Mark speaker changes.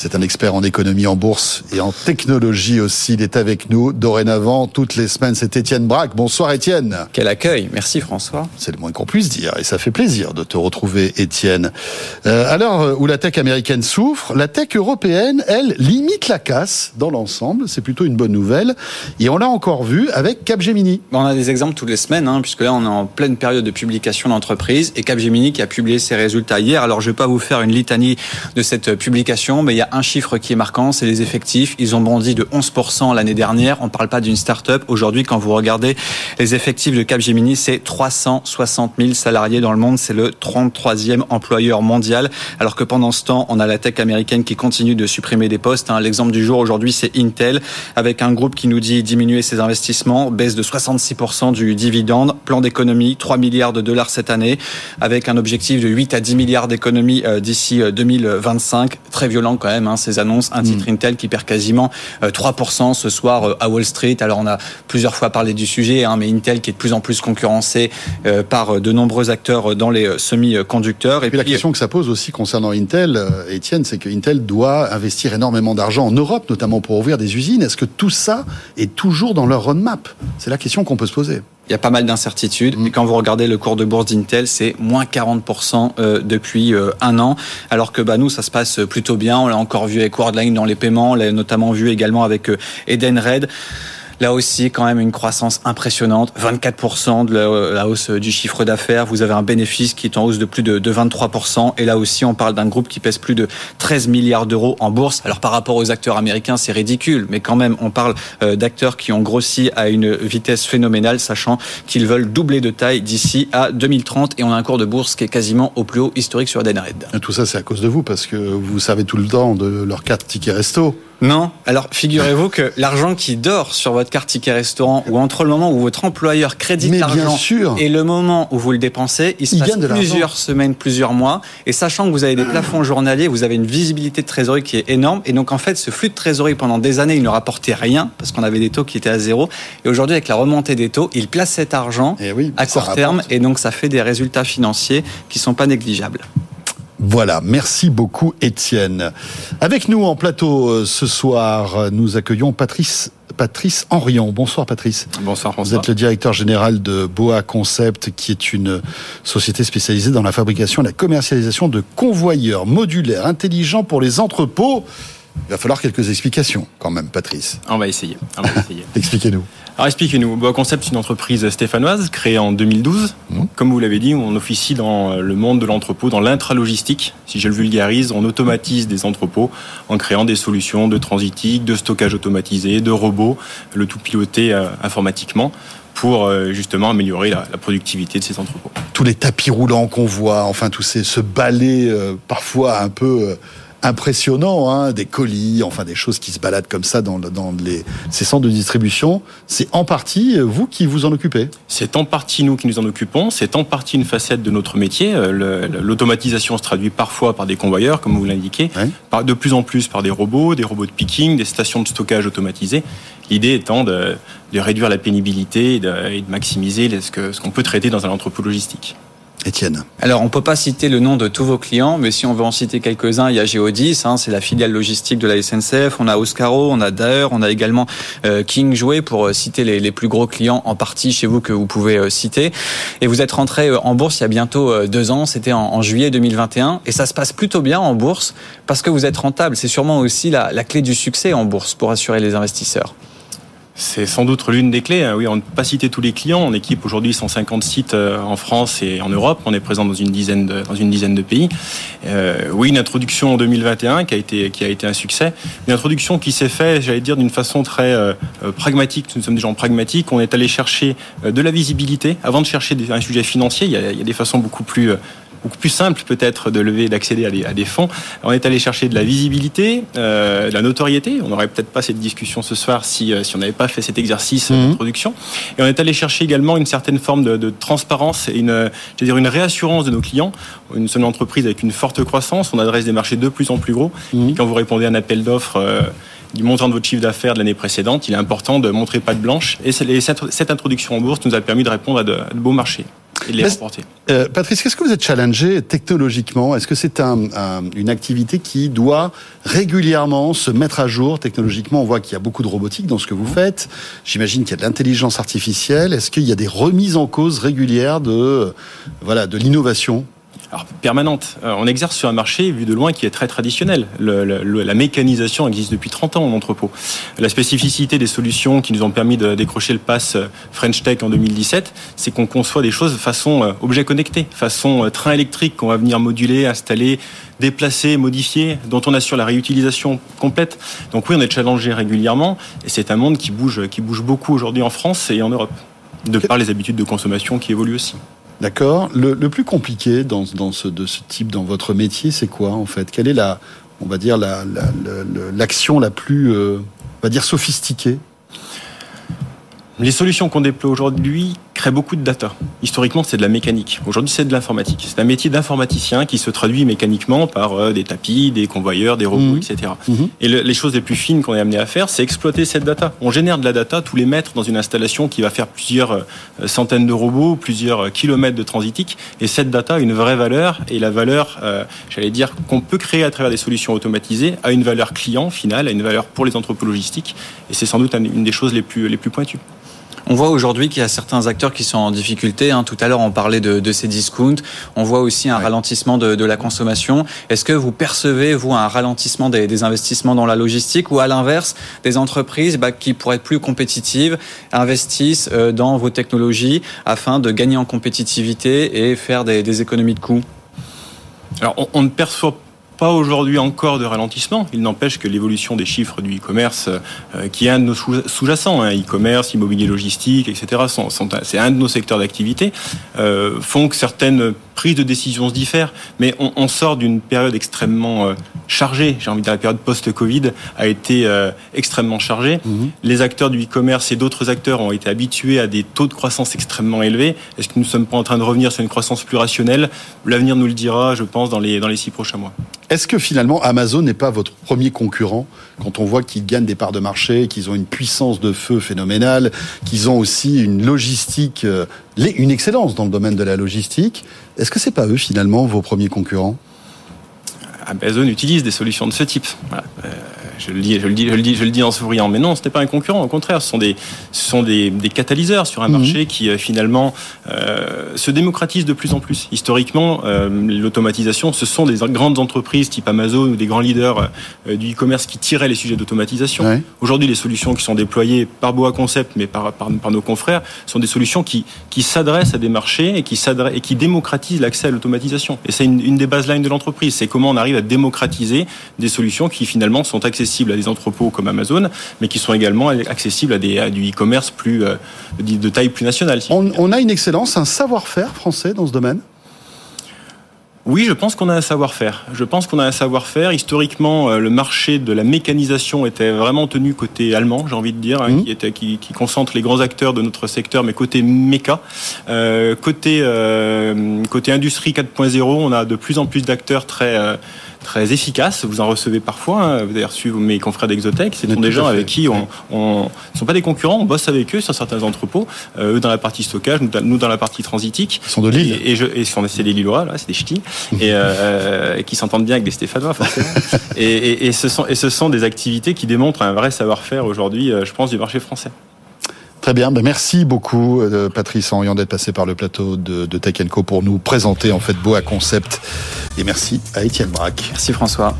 Speaker 1: C'est un expert en économie, en bourse et en technologie aussi. Il est avec nous dorénavant toutes les semaines. C'est Étienne Braque. Bonsoir Étienne.
Speaker 2: Quel accueil. Merci François.
Speaker 1: C'est le moins qu'on puisse dire et ça fait plaisir de te retrouver Étienne. Euh, à l'heure où la tech américaine souffre, la tech européenne, elle, limite la casse dans l'ensemble. C'est plutôt une bonne nouvelle. Et on l'a encore vu avec Capgemini.
Speaker 2: On a des exemples toutes les semaines, hein, puisque là on est en pleine période de publication d'entreprise et Capgemini qui a publié ses résultats hier. Alors je ne vais pas vous faire une litanie de cette publication, mais il y a un chiffre qui est marquant, c'est les effectifs. Ils ont bondi de 11% l'année dernière. On ne parle pas d'une start-up. Aujourd'hui, quand vous regardez les effectifs de Capgemini, c'est 360 000 salariés dans le monde. C'est le 33e employeur mondial. Alors que pendant ce temps, on a la tech américaine qui continue de supprimer des postes. Hein. L'exemple du jour aujourd'hui, c'est Intel, avec un groupe qui nous dit diminuer ses investissements, baisse de 66% du dividende, plan d'économie, 3 milliards de dollars cette année, avec un objectif de 8 à 10 milliards d'économies euh, d'ici 2025. Euh, Très violent quand même Hein, ces annonces. Un titre mm. Intel qui perd quasiment 3% euh, ce soir euh, à Wall Street. Alors on a plusieurs fois parlé du sujet, hein, mais Intel qui est de plus en plus concurrencé euh, par de nombreux acteurs dans les semi-conducteurs.
Speaker 1: Et puis la question que ça pose aussi concernant Intel, Étienne, c'est que Intel doit investir énormément d'argent en Europe, notamment pour ouvrir des usines. Est-ce que tout ça est toujours dans leur roadmap? C'est la question qu'on peut se poser
Speaker 2: il y a pas mal d'incertitudes. Mm. Et quand vous regardez le cours de bourse d'Intel, c'est moins 40% euh, depuis euh, un an. Alors que bah, nous, ça se passe plutôt bien. On l'a encore vu avec Worldline dans les paiements. On l'a notamment vu également avec euh, Edenred. Là aussi, quand même une croissance impressionnante, 24% de la hausse du chiffre d'affaires. Vous avez un bénéfice qui est en hausse de plus de 23%. Et là aussi, on parle d'un groupe qui pèse plus de 13 milliards d'euros en bourse. Alors par rapport aux acteurs américains, c'est ridicule, mais quand même, on parle euh, d'acteurs qui ont grossi à une vitesse phénoménale, sachant qu'ils veulent doubler de taille d'ici à 2030. Et on a un cours de bourse qui est quasiment au plus haut historique sur Edenred.
Speaker 1: Tout ça, c'est à cause de vous, parce que vous savez tout le temps de leur carte ticket resto.
Speaker 2: Non. Alors, figurez-vous que l'argent qui dort sur votre carte ticket restaurant ou entre le moment où votre employeur crédite l'argent et le moment où vous le dépensez, il se passe plusieurs semaines, plusieurs mois. Et sachant que vous avez des plafonds journaliers, vous avez une visibilité de trésorerie qui est énorme. Et donc, en fait, ce flux de trésorerie pendant des années, il ne rapportait rien parce qu'on avait des taux qui étaient à zéro. Et aujourd'hui, avec la remontée des taux, il place cet argent eh à court terme. Et donc, ça fait des résultats financiers qui sont pas négligeables.
Speaker 1: Voilà, merci beaucoup Étienne. Avec nous en plateau euh, ce soir, nous accueillons Patrice Patrice Henrion. Bonsoir Patrice.
Speaker 2: Bonsoir François.
Speaker 1: Vous êtes le directeur général de Boa Concept, qui est une société spécialisée dans la fabrication et la commercialisation de convoyeurs modulaires intelligents pour les entrepôts. Il va falloir quelques explications quand même, Patrice.
Speaker 2: On va essayer. essayer.
Speaker 1: Expliquez-nous.
Speaker 3: Alors expliquez-nous. Boa Concept, c'est une entreprise stéphanoise créée en 2012. Mmh. Comme vous l'avez dit, on officie dans le monde de l'entrepôt, dans l'intralogistique. Si je le vulgarise, on automatise des entrepôts en créant des solutions de transitique, de stockage automatisé, de robots, le tout piloté euh, informatiquement pour euh, justement améliorer la, productivité de ces entrepôts.
Speaker 1: Tous les tapis roulants qu'on voit, enfin tous ces ce balai euh, parfois un peu impressionnant, hein, des colis, enfin des choses qui se baladent comme ça dans, dans les, ces centres de distribution. C'est en partie euh, vous qui vous en occupez?
Speaker 3: C'est en partie nous qui nous en occupons. C'est en partie une facette de notre métier. Euh, l'automatisation se traduit parfois par des convoyeurs, comme vous l'indiquez, de plus en plus par des robots, des robots de picking, des stations de stockage automatisées. L'idée étant de, de, réduire la pénibilité et de, et de maximiser ce qu'on ce qu'on peut traiter dans un entrepôt logistique.
Speaker 1: Étienne.
Speaker 2: Alors, on ne peut pas citer le nom de tous vos clients, mais si on veut en citer quelques-uns, il y a Geodis, hein, c'est la filiale logistique de la SNCF, on a Oscaro, on a Daer, on a également euh, King Jouet, pour euh, citer les, plus gros clients en partie chez vous que vous pouvez euh, citer. Et vous êtes rentré en bourse il y a bientôt deux ans, c'était en, juillet 2021, et ça se passe plutôt bien en bourse parce que vous êtes rentable. C'est sûrement aussi la clé du succès en bourse pour assurer les investisseurs.
Speaker 3: C'est sans doute l'une des clés. Hein. Oui, on ne peut pas citer tous les clients. On équipe aujourd'hui 150 sites euh, en France et en Europe. On est présent dans une dizaine de, dans une dizaine de pays. Euh, oui, une introduction en 2021 qui a été, qui a été un succès. Une introduction qui s'est faite, j'allais dire, d'une façon très euh, pragmatique. Nous sommes des gens pragmatiques. On est allé chercher de la visibilité. Avant de chercher un sujet financier, il y a des façons beaucoup plus beaucoup plus simple peut-être de lever, d'accéder à, des fonds. On est allé chercher de la visibilité, euh, de la notoriété. On n'aurait peut-être pas cette discussion ce soir si, euh, si on n'avait pas fait cet exercice mhm. d'introduction. Et on est allé chercher également une certaine forme de, transparence et une, dire une réassurance de nos clients. Une seule entreprise avec une forte croissance, on adresse des marchés de plus en plus gros. Mhm. Et quand vous répondez à un appel d'offres euh, du montant de votre chiffre d'affaires de l'année précédente, il est important de montrer pas de blanche. Et cette, cette, introduction en bourse nous a permis de répondre à de beaux marchés. Et de les remporter.
Speaker 1: Euh, Patrice, qu'est-ce que vous êtes challengé technologiquement? Est-ce que c'est un, un, une activité qui doit régulièrement se mettre à jour technologiquement? On voit qu'il y a beaucoup de robotique dans ce que vous faites. J'imagine qu'il y a de l'intelligence artificielle. Est-ce qu'il y a des remises en cause régulières de voilà de l'innovation?
Speaker 3: Alors, permanente. Euh, on exerce sur un marché, vu de loin, qui est très traditionnel. Le, le, la mécanisation existe depuis 30 ans en entrepôt. La spécificité des solutions qui nous ont permis de décrocher le pass euh, French Tech en 2017, c'est qu'on conçoit des choses façon euh, objet connecté, façon train électrique qu'on va venir moduler, installer, déplacer, modifier, dont on assure la réutilisation complète. Donc oui, on est challengé régulièrement, et c'est un monde qui bouge, qui bouge beaucoup aujourd'hui en France et en Europe, de par les habitudes de consommation qui évoluent aussi.
Speaker 1: D'accord. Le, plus compliqué dans, ce, de ce type dans votre métier, c'est quoi en fait? Quelle est la, on va dire la, l'action la, la, la, plus, euh, on va dire sophistiquée?
Speaker 3: Les solutions qu'on déploie aujourd'hui créent beaucoup de data. Historiquement, c'est de la mécanique. Aujourd'hui, c'est de l'informatique. C'est un métier d'informaticien qui se traduit mécaniquement par euh, des tapis, des convoyeurs, des robots, mmh. etc. Mmh. Et le, les choses les plus fines qu'on est amené à faire, c'est exploiter cette data. On génère de la data tous les mètres dans une installation qui va faire plusieurs euh, centaines de robots, plusieurs kilomètres de transitique. Et cette data a une vraie valeur. Et la valeur, euh, j'allais dire, qu'on peut créer à travers des solutions automatisées, a une valeur client finale, a une valeur pour les entrepôts logistiques. Et c'est sans doute une des choses les plus, les plus pointues.
Speaker 2: On voit aujourd'hui qu'il y a certains acteurs qui sont en difficulté. Hein. Tout à l'heure, on parlait de, de, ces discounts. On voit aussi un ouais. ralentissement de, de, la consommation. Est-ce que vous percevez, vous, un ralentissement des, des investissements dans la logistique ou à l'inverse, des entreprises bah, qui, pour être plus compétitives, investissent euh, dans vos technologies afin de gagner en compétitivité et faire des, des économies de coûts?
Speaker 3: Alors, on, on ne perçoit pas aujourd'hui encore de ralentissement. Il n'empêche que l'évolution des chiffres du e-commerce, euh, qui est un de nos sous-jacents, hein, e-commerce, immobilier logistique, etc., sont, c'est un de nos secteurs d'activité, euh, font que certaines prises de décision se diffèrent. Mais on, on sort d'une période extrêmement euh, chargée. J'ai envie de dire la période post-Covid a été euh, extrêmement chargée. Mmh. Les acteurs du e-commerce et d'autres acteurs ont été habitués à des taux de croissance extrêmement élevés. Est-ce que nous ne sommes pas en train de revenir sur une croissance plus rationnelle? L'avenir nous le dira, je pense, dans les, dans les six prochains mois.
Speaker 1: Est-ce que finalement Amazon n'est pas votre premier concurrent quand on voit qu'ils gagnent des parts de marché, qu'ils ont une puissance de feu phénoménale, qu'ils ont aussi une logistique, euh, une excellence dans le domaine de la logistique Est-ce que c'est pas eux finalement vos premiers concurrents?
Speaker 3: Amazon utilise des solutions de ce type. Voilà. Je le dis, je le dis, je le dis, je le dis en souriant. Mais non, ce n'est pas un concurrent. Au contraire, ce sont des, ce sont des, des catalyseurs sur un mmh. marché qui euh, finalement euh, se démocratise de plus en plus. Historiquement, euh, l'automatisation, ce sont des grandes entreprises type Amazon ou des grands leaders euh, du e-commerce qui tiraient les sujets d'automatisation. Ouais. Aujourd'hui, les solutions qui sont déployées par Boa Concept, mais par, par, par nos confrères, sont des solutions qui, qui s'adressent à des marchés et qui, et qui démocratisent l'accès à l'automatisation. Et c'est une, une des baselines de l'entreprise. C'est comment on arrive à démocratiser des solutions qui finalement sont accessibles accessibles à des entrepôts comme Amazon, mais qui sont également accessibles à, des, à du e-commerce plus euh, de taille plus nationale.
Speaker 1: Si on, on a une excellence, un savoir-faire français dans ce domaine?
Speaker 3: Oui, je pense qu'on a un savoir-faire. Je pense qu'on a un savoir-faire. Historiquement, euh, le marché de la mécanisation était vraiment tenu côté allemand, j'ai envie de dire, hein, mmh. qui, était, qui, qui, concentre les grands acteurs de notre secteur, mais côté méca. Euh, côté, euh, côté industrie 4.0, on a de plus en plus d'acteurs très euh, très efficaces. Vous en recevez parfois. Hein. Vous avez reçu mes confrères d'Exotech. Ce sont des gens avec qui on, on ne sont pas des concurrents. On bosse avec eux sur certains entrepôts. Euh, eux dans la partie stockage, nous, dans la partie transitique.
Speaker 1: Ils sont de Lille.
Speaker 3: Et, et, je, et c'est des Lillois, là, c'est des ch'tis. et, euh, et qui s'entendent bien avec des Stéphanois, forcément. et, et, et, ce sont, et ce sont des activités qui démontrent un vrai savoir-faire aujourd'hui, euh, je pense, du marché français.
Speaker 1: Très bien, ben merci beaucoup euh, Patrice Henriand d'être passé par le plateau de, de Tech Co pour nous présenter en fait Boa Concept. Et merci à Étienne Braque.
Speaker 2: Merci François.